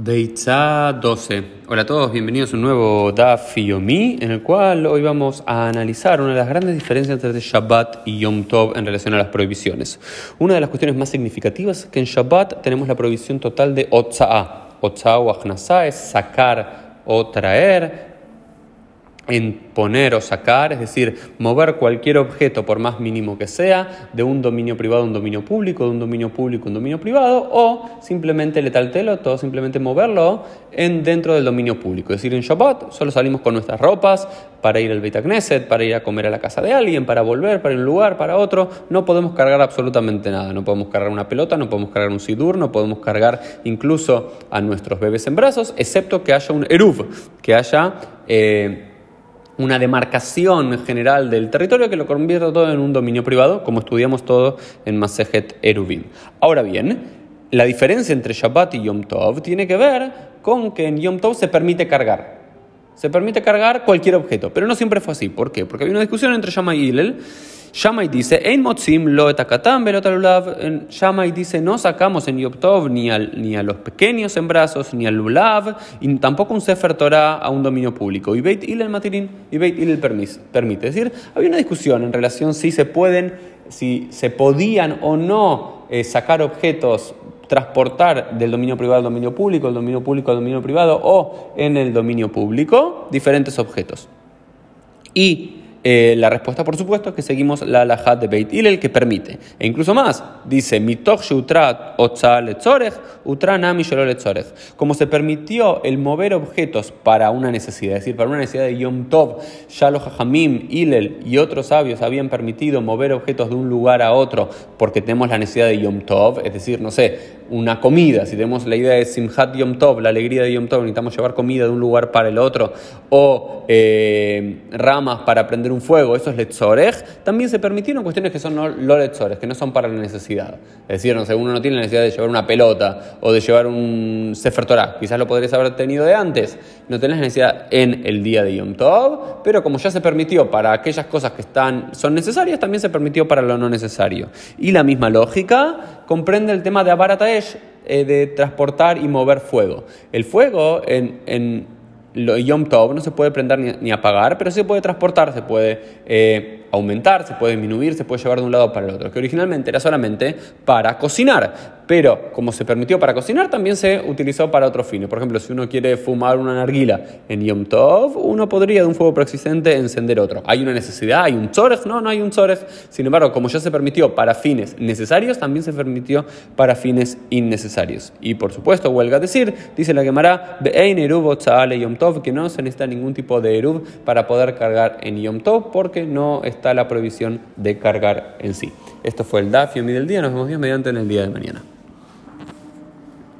Deitza 12. Hola a todos, bienvenidos a un nuevo Daf Yomi, en el cual hoy vamos a analizar una de las grandes diferencias entre Shabbat y Yom Tov en relación a las prohibiciones. Una de las cuestiones más significativas es que en Shabbat tenemos la prohibición total de Otza'a. Otza'a o Achnasá es sacar o traer, en poner o sacar, es decir, mover cualquier objeto, por más mínimo que sea, de un dominio privado a un dominio público, de un dominio público a un dominio privado, o simplemente letaltelo, todo simplemente moverlo en, dentro del dominio público. Es decir, en Shabbat solo salimos con nuestras ropas para ir al Beit Knesset, para ir a comer a la casa de alguien, para volver, para un lugar, para otro. No podemos cargar absolutamente nada. No podemos cargar una pelota, no podemos cargar un sidur, no podemos cargar incluso a nuestros bebés en brazos, excepto que haya un eruv, que haya... Eh, una demarcación general del territorio que lo convierta todo en un dominio privado, como estudiamos todo en Masejet Eruvin. Ahora bien, la diferencia entre Shabbat y Yom Tov tiene que ver con que en Yom Tov se permite cargar. Se permite cargar cualquier objeto, pero no siempre fue así. ¿Por qué? Porque había una discusión entre Shammai y Hillel Shammai dice, en motzim lo etakatam Shammai dice, no sacamos en Yoptov ni, ni a los pequeños en brazos, ni al lulav, y tampoco un sefer Torah a un dominio público. Y Beit el Matirin, y Beit el permite. Es decir, había una discusión en relación si se pueden, si se podían o no eh, sacar objetos transportar del dominio privado al dominio público, del dominio público al dominio privado o en el dominio público diferentes objetos. Y eh, la respuesta, por supuesto, es que seguimos la halajá de Beit Hillel que permite. E incluso más, dice, Como se permitió el mover objetos para una necesidad, es decir, para una necesidad de Yom Tov, ya los Hajamim, Hillel y otros sabios habían permitido mover objetos de un lugar a otro porque tenemos la necesidad de Yom Tov, es decir, no sé, una comida, si tenemos la idea de Simhat Yom Tov, la alegría de Yom Tov, necesitamos llevar comida de un lugar para el otro, o eh, ramas para prender un fuego, esos letzorech, también se permitieron cuestiones que son no, lo letzorech, que no son para la necesidad. Es decir, no sé, uno no tiene la necesidad de llevar una pelota o de llevar un Sefer Torah, quizás lo podrías haber tenido de antes, no tenés necesidad en el día de Yom Tov, pero como ya se permitió para aquellas cosas que están, son necesarias, también se permitió para lo no necesario. Y la misma lógica comprende el tema de Abarataesh, eh, de transportar y mover fuego. El fuego en, en Yom Tov no se puede prender ni, apagar, pero sí se puede transportar, se puede eh, aumentar, se puede disminuir, se puede llevar de un lado para el otro, que originalmente era solamente para cocinar, pero como se permitió para cocinar, también se utilizó para otros fines. Por ejemplo, si uno quiere fumar una narguila en Yom Tov, uno podría de un fuego preexistente encender otro. ¿Hay una necesidad? ¿Hay un tzorech? No, no hay un tzorech. Sin embargo, como ya se permitió para fines necesarios, también se permitió para fines innecesarios. Y por supuesto, huelga decir, dice la Gemara, que no se necesita ningún tipo de eruv para poder cargar en Yom Tov, porque no está la prohibición de cargar en sí. Esto fue el Daf y del día. Nos vemos Dios mediante en el día de mañana.